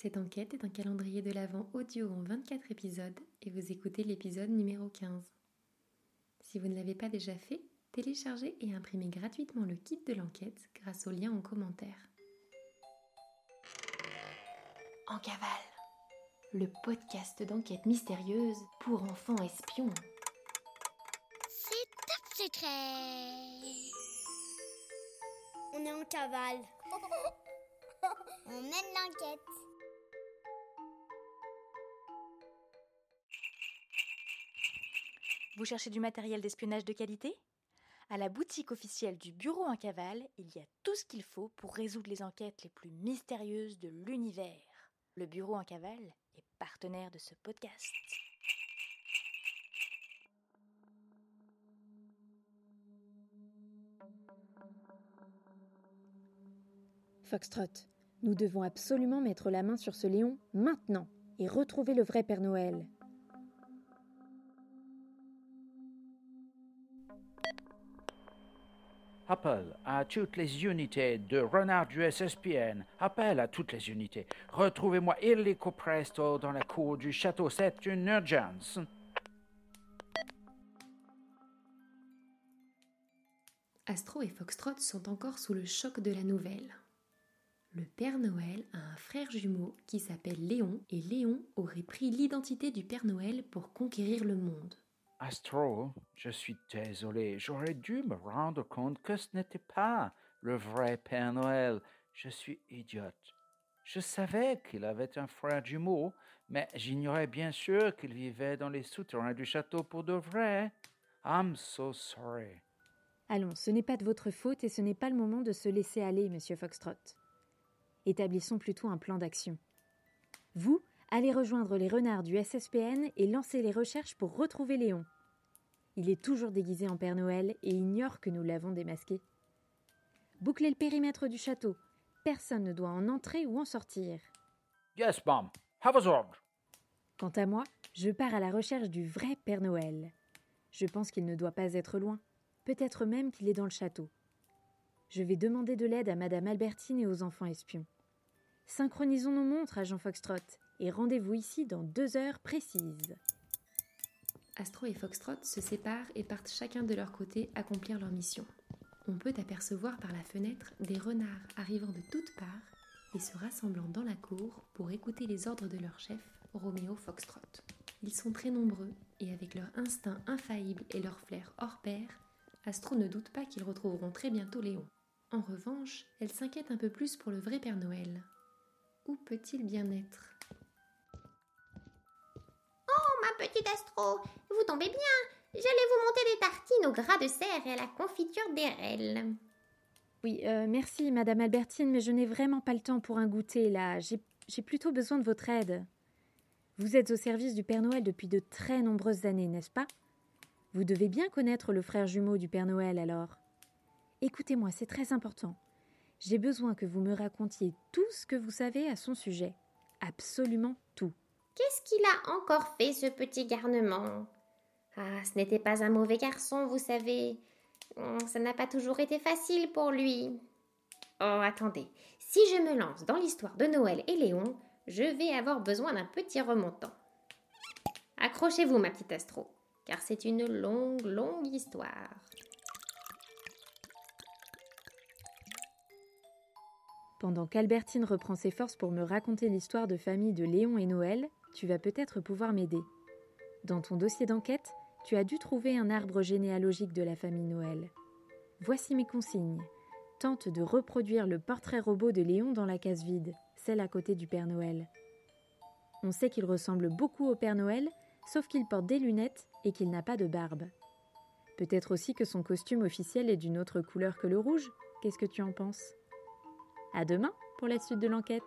Cette enquête est un calendrier de l'Avent audio en 24 épisodes et vous écoutez l'épisode numéro 15. Si vous ne l'avez pas déjà fait, téléchargez et imprimez gratuitement le kit de l'enquête grâce au lien en commentaire. En cavale, le podcast d'enquête mystérieuse pour enfants espions. C'est top secret. On est en cavale. On mène l'enquête. Vous cherchez du matériel d'espionnage de qualité? À la boutique officielle du Bureau en cavale, il y a tout ce qu'il faut pour résoudre les enquêtes les plus mystérieuses de l'univers. Le Bureau en cavale est partenaire de ce podcast. Foxtrot, nous devons absolument mettre la main sur ce lion maintenant et retrouver le vrai Père Noël. Appel à toutes les unités de renard du SSPN. Appel à toutes les unités. Retrouvez-moi illico presto dans la cour du château. C'est une urgence. Astro et Foxtrot sont encore sous le choc de la nouvelle. Le Père Noël a un frère jumeau qui s'appelle Léon et Léon aurait pris l'identité du Père Noël pour conquérir le monde. Astro, je suis désolé. J'aurais dû me rendre compte que ce n'était pas le vrai Père Noël. Je suis idiote. Je savais qu'il avait un frère jumeau, mais j'ignorais bien sûr qu'il vivait dans les souterrains du château pour de vrai. I'm so sorry. Allons, ce n'est pas de votre faute et ce n'est pas le moment de se laisser aller, monsieur Foxtrot. Établissons plutôt un plan d'action. Vous, allez rejoindre les renards du SSPN et lancer les recherches pour retrouver Léon. Il est toujours déguisé en Père Noël et ignore que nous l'avons démasqué. Bouclez le périmètre du château. Personne ne doit en entrer ou en sortir. Yes, ma'am. Have a. Quant à moi, je pars à la recherche du vrai Père Noël. Je pense qu'il ne doit pas être loin, peut-être même qu'il est dans le château. Je vais demander de l'aide à Madame Albertine et aux enfants espions. Synchronisons nos montres, agent Foxtrot, et rendez-vous ici dans deux heures précises. Astro et Foxtrot se séparent et partent chacun de leur côté accomplir leur mission. On peut apercevoir par la fenêtre des renards arrivant de toutes parts et se rassemblant dans la cour pour écouter les ordres de leur chef, Roméo Foxtrot. Ils sont très nombreux et avec leur instinct infaillible et leur flair hors pair, Astro ne doute pas qu'ils retrouveront très bientôt Léon. En revanche, elle s'inquiète un peu plus pour le vrai Père Noël. Où peut-il bien être? Oh, ma petite Astro, vous tombez bien. J'allais vous monter des tartines au gras de serre et à la confiture d'érel. Oui, euh, merci, Madame Albertine, mais je n'ai vraiment pas le temps pour un goûter, là. J'ai j'ai plutôt besoin de votre aide. Vous êtes au service du Père Noël depuis de très nombreuses années, n'est-ce pas? Vous devez bien connaître le frère jumeau du Père Noël, alors. Écoutez-moi, c'est très important. J'ai besoin que vous me racontiez tout ce que vous savez à son sujet. Absolument tout. Qu'est-ce qu'il a encore fait, ce petit garnement? Ah, ce n'était pas un mauvais garçon, vous savez. Hum, Ça n'a pas toujours été facile pour lui. Oh, attendez. Si je me lance dans l'histoire de Noël et Léon, je vais avoir besoin d'un petit remontant. Accrochez-vous, ma petite Astro, car c'est une longue, longue histoire. Pendant qu'Albertine reprend ses forces pour me raconter l'histoire de famille de Léon et Noël, tu vas peut-être pouvoir m'aider. Dans ton dossier d'enquête, tu as dû trouver un arbre généalogique de la famille Noël. Voici mes consignes. Tente de reproduire le portrait robot de Léon dans la case vide, celle à côté du Père Noël. On sait qu'il ressemble beaucoup au Père Noël, sauf qu'il porte des lunettes et qu'il n'a pas de barbe. Peut-être aussi que son costume officiel est d'une autre couleur que le rouge. Qu'est-ce que tu en penses? À demain pour la suite de l'enquête.